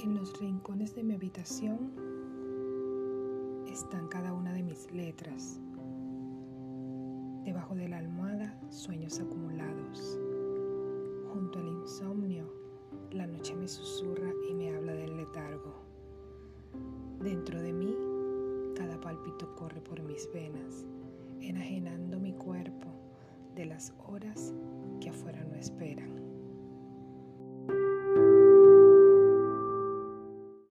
En los rincones de mi habitación están cada una de mis letras. Debajo de la almohada, sueños acumulados. Junto al insomnio, la noche me susurra y me habla del letargo. Dentro de mí, cada pálpito corre por mis venas, enajenando mi cuerpo de las horas que afuera no esperan.